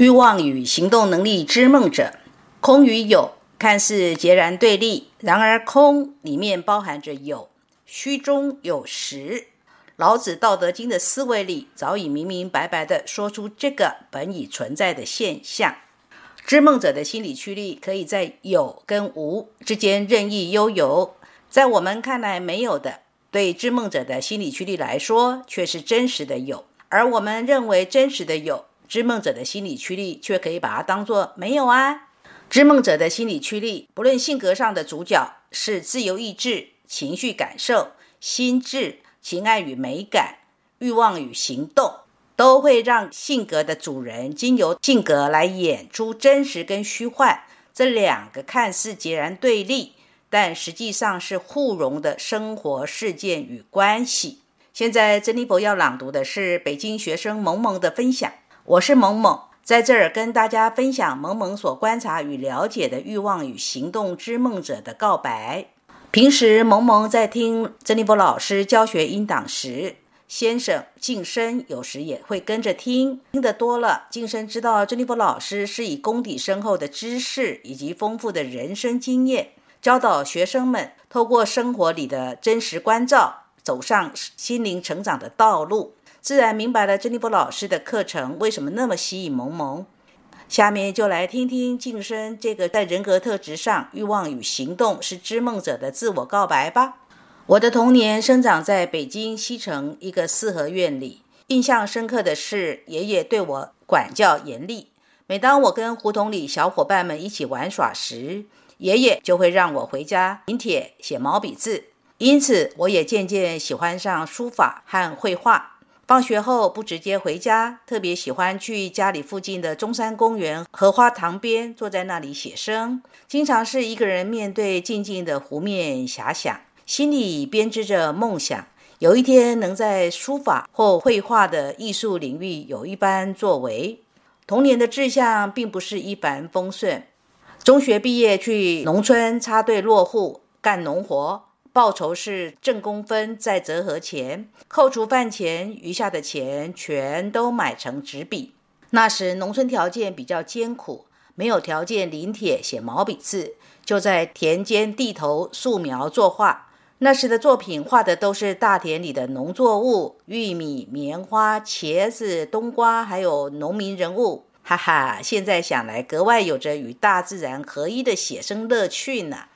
欲望与行动能力之梦者，空与有看似截然对立，然而空里面包含着有，虚中有实。老子《道德经》的思维里，早已明明白白地说出这个本已存在的现象。知梦者的心理驱力，可以在有跟无之间任意悠游，在我们看来没有的，对知梦者的心理驱力来说，却是真实的有；而我们认为真实的有。知梦者的心理驱力，却可以把它当作没有啊。知梦者的心理驱力，不论性格上的主角是自由意志、情绪感受、心智、情爱与美感、欲望与行动，都会让性格的主人经由性格来演出真实跟虚幻这两个看似截然对立，但实际上是互融的生活事件与关系。现在，珍妮佛要朗读的是北京学生萌萌的分享。我是萌萌，在这儿跟大家分享萌萌所观察与了解的欲望与行动之梦者的告白。平时萌萌在听珍妮佛老师教学音档时，先生晋升有时也会跟着听。听得多了，晋升知道珍妮佛老师是以功底深厚的知识以及丰富的人生经验，教导学生们透过生活里的真实关照，走上心灵成长的道路。自然明白了珍妮佛老师的课程为什么那么吸引萌萌。下面就来听听晋升这个在人格特质上欲望与行动是知梦者的自我告白吧。我的童年生长在北京西城一个四合院里，印象深刻的是爷爷对我管教严厉。每当我跟胡同里小伙伴们一起玩耍时，爷爷就会让我回家临帖写毛笔字。因此，我也渐渐喜欢上书法和绘画。放学后不直接回家，特别喜欢去家里附近的中山公园荷花塘边，坐在那里写生。经常是一个人面对静静的湖面遐想，心里编织着梦想，有一天能在书法或绘画的艺术领域有一番作为。童年的志向并不是一帆风顺，中学毕业去农村插队落户干农活。报酬是挣工分再折合钱，扣除饭钱，余下的钱全都买成纸笔。那时农村条件比较艰苦，没有条件临帖写毛笔字，就在田间地头素描作画。那时的作品画的都是大田里的农作物，玉米、棉花、茄子、冬瓜，还有农民人物。哈哈，现在想来格外有着与大自然合一的写生乐趣呢。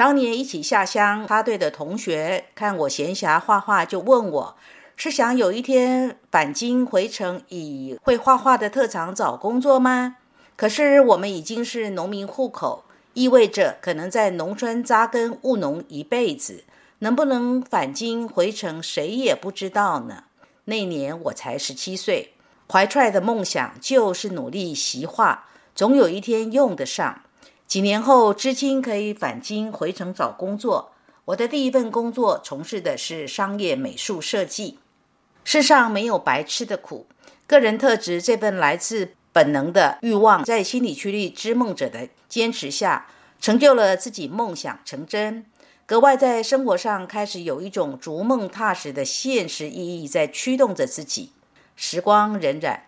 当年一起下乡插队的同学，看我闲暇画画，就问我是想有一天返京回城，以会画画的特长找工作吗？可是我们已经是农民户口，意味着可能在农村扎根务农一辈子，能不能返京回城，谁也不知道呢。那年我才十七岁，怀揣的梦想就是努力习画，总有一天用得上。几年后，知青可以返京回城找工作。我的第一份工作从事的是商业美术设计。世上没有白吃的苦，个人特质这份来自本能的欲望，在心理驱力之梦者的坚持下，成就了自己梦想成真。格外在生活上开始有一种逐梦踏实的现实意义在驱动着自己。时光荏苒，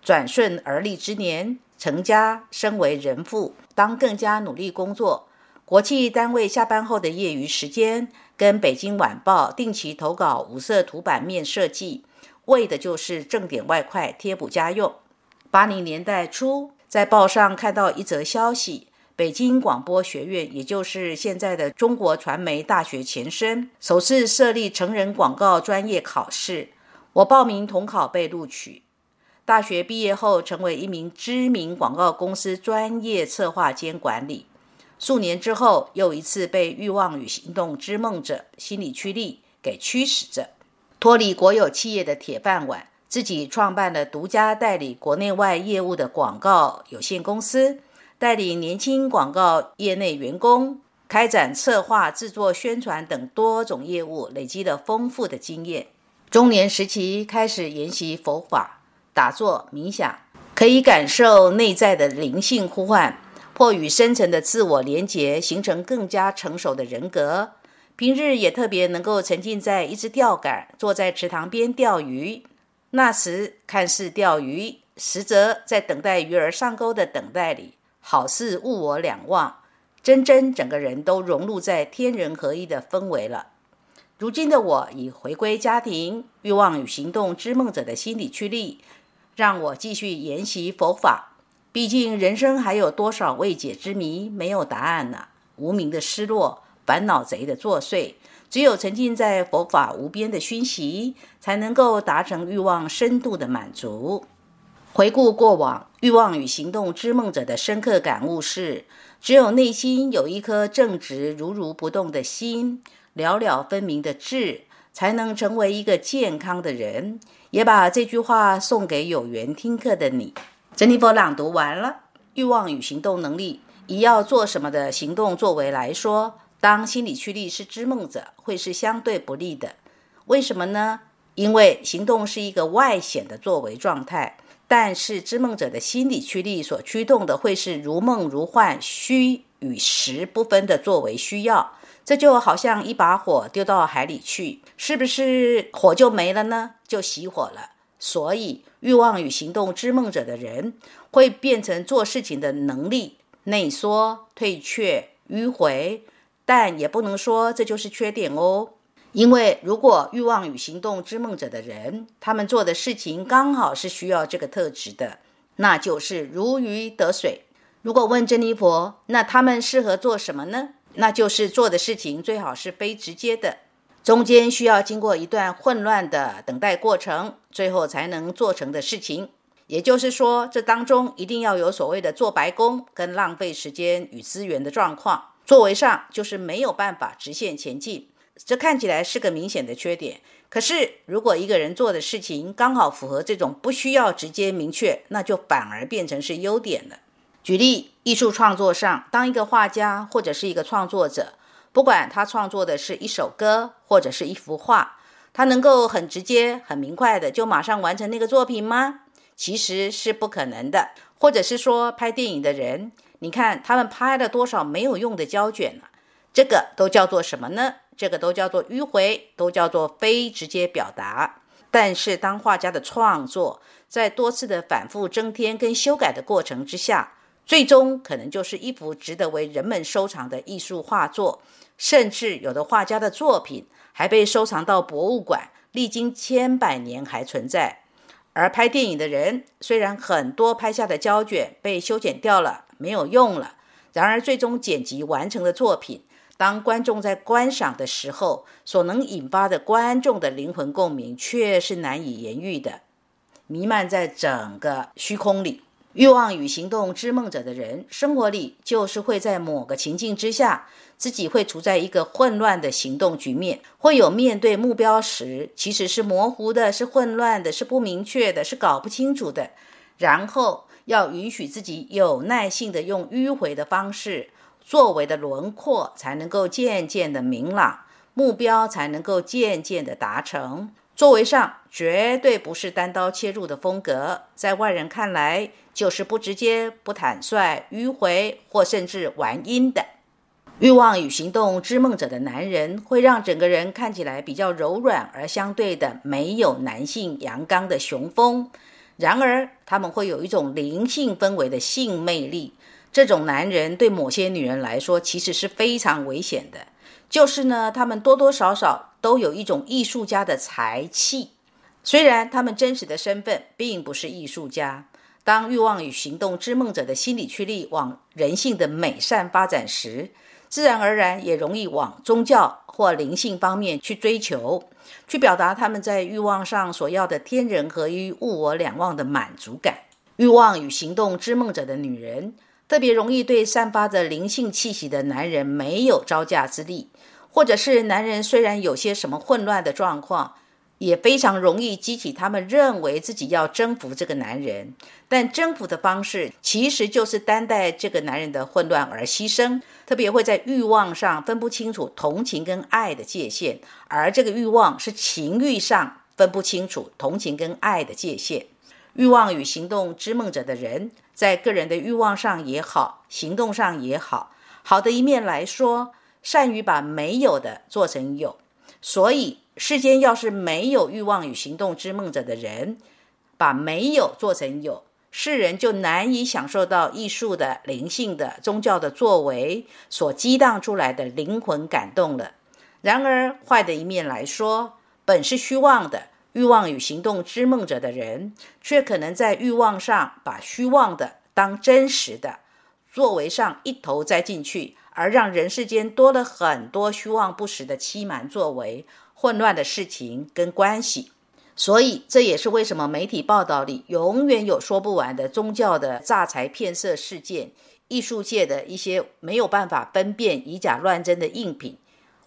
转瞬而立之年。成家，身为人父，当更加努力工作。国际单位下班后的业余时间，跟《北京晚报》定期投稿五色图版面设计，为的就是挣点外快，贴补家用。八零年代初，在报上看到一则消息：北京广播学院，也就是现在的中国传媒大学前身，首次设立成人广告专业考试。我报名统考，被录取。大学毕业后，成为一名知名广告公司专业策划兼管理。数年之后，又一次被欲望与行动之梦者心理驱力给驱使着，脱离国有企业的铁饭碗，自己创办了独家代理国内外业务的广告有限公司，带领年轻广告业内员工开展策划、制作、宣传等多种业务，累积了丰富的经验。中年时期开始研习佛法。打坐冥想，可以感受内在的灵性呼唤，或与深层的自我连结，形成更加成熟的人格。平日也特别能够沉浸在一只钓竿，坐在池塘边钓鱼。那时看似钓鱼，实则在等待鱼儿上钩的等待里，好似物我两忘，真真整个人都融入在天人合一的氛围了。如今的我已回归家庭，欲望与行动之梦者的心理驱力，让我继续研习佛法。毕竟人生还有多少未解之谜没有答案呢？无名的失落，烦恼贼的作祟。只有沉浸在佛法无边的熏习，才能够达成欲望深度的满足。回顾过往，欲望与行动之梦者的深刻感悟是：只有内心有一颗正直如如不动的心，了了分明的智，才能成为一个健康的人。也把这句话送给有缘听课的你。珍妮佛朗读完了。欲望与行动能力，以要做什么的行动作为来说。当心理驱力是知梦者，会是相对不利的。为什么呢？因为行动是一个外显的作为状态，但是知梦者的心理驱力所驱动的会是如梦如幻、虚与实不分的作为需要。这就好像一把火丢到海里去，是不是火就没了呢？就熄火了。所以，欲望与行动知梦者的人，会变成做事情的能力内缩、退却、迂回。但也不能说这就是缺点哦，因为如果欲望与行动之梦者的人，他们做的事情刚好是需要这个特质的，那就是如鱼得水。如果问珍妮佛，那他们适合做什么呢？那就是做的事情最好是非直接的，中间需要经过一段混乱的等待过程，最后才能做成的事情。也就是说，这当中一定要有所谓的做白工跟浪费时间与资源的状况。作为上就是没有办法直线前进，这看起来是个明显的缺点。可是，如果一个人做的事情刚好符合这种不需要直接明确，那就反而变成是优点了。举例，艺术创作上，当一个画家或者是一个创作者，不管他创作的是一首歌或者是一幅画，他能够很直接、很明快的就马上完成那个作品吗？其实是不可能的。或者是说，拍电影的人。你看他们拍了多少没有用的胶卷呢？这个都叫做什么呢？这个都叫做迂回，都叫做非直接表达。但是当画家的创作在多次的反复增添跟修改的过程之下，最终可能就是一幅值得为人们收藏的艺术画作，甚至有的画家的作品还被收藏到博物馆，历经千百年还存在。而拍电影的人，虽然很多拍下的胶卷被修剪掉了。没有用了。然而，最终剪辑完成的作品，当观众在观赏的时候，所能引发的观众的灵魂共鸣，却是难以言喻的，弥漫在整个虚空里。欲望与行动之梦者的人，生活里就是会在某个情境之下，自己会处在一个混乱的行动局面，会有面对目标时，其实是模糊的，是混乱的，是不明确的，是搞不清楚的。然后。要允许自己有耐性的用迂回的方式，作为的轮廓才能够渐渐的明朗，目标才能够渐渐的达成。作为上绝对不是单刀切入的风格，在外人看来就是不直接、不坦率、迂回或甚至玩阴的。欲望与行动之梦者的男人，会让整个人看起来比较柔软，而相对的没有男性阳刚的雄风。然而，他们会有一种灵性氛围的性魅力。这种男人对某些女人来说，其实是非常危险的。就是呢，他们多多少少都有一种艺术家的才气，虽然他们真实的身份并不是艺术家。当欲望与行动之梦者的心理驱力往人性的美善发展时，自然而然也容易往宗教或灵性方面去追求。去表达他们在欲望上所要的天人合一、物我两忘的满足感。欲望与行动之梦者的女人，特别容易对散发着灵性气息的男人没有招架之力，或者是男人虽然有些什么混乱的状况。也非常容易激起他们认为自己要征服这个男人，但征服的方式其实就是担待这个男人的混乱而牺牲。特别会在欲望上分不清楚同情跟爱的界限，而这个欲望是情欲上分不清楚同情跟爱的界限。欲望与行动之梦者的人，在个人的欲望上也好，行动上也好，好的一面来说，善于把没有的做成有，所以。世间要是没有欲望与行动之梦者的人，把没有做成有，世人就难以享受到艺术的灵性的宗教的作为所激荡出来的灵魂感动了。然而，坏的一面来说，本是虚妄的欲望与行动之梦者的人，却可能在欲望上把虚妄的当真实的作为上一头栽进去，而让人世间多了很多虚妄不实的欺瞒作为、混乱的事情跟关系。所以，这也是为什么媒体报道里永远有说不完的宗教的诈财骗色事件，艺术界的一些没有办法分辨以假乱真的赝品，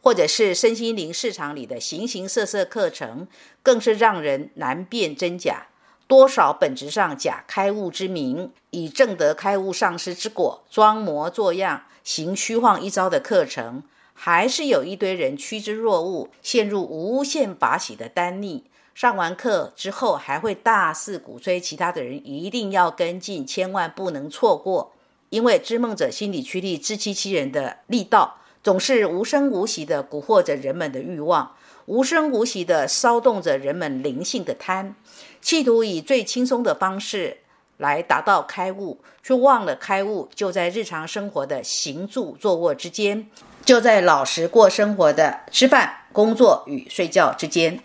或者是身心灵市场里的形形色色课程，更是让人难辨真假。多少本质上假开悟之名，以正得开悟上师之果，装模作样行虚晃一招的课程，还是有一堆人趋之若鹜，陷入无限法喜的单逆。上完课之后，还会大肆鼓吹其他的人一定要跟进，千万不能错过。因为知梦者心理驱力自欺欺人的力道，总是无声无息地蛊惑着人们的欲望，无声无息地骚动着人们灵性的贪，企图以最轻松的方式来达到开悟，却忘了开悟就在日常生活的行住坐卧之间，就在老实过生活的吃饭、工作与睡觉之间。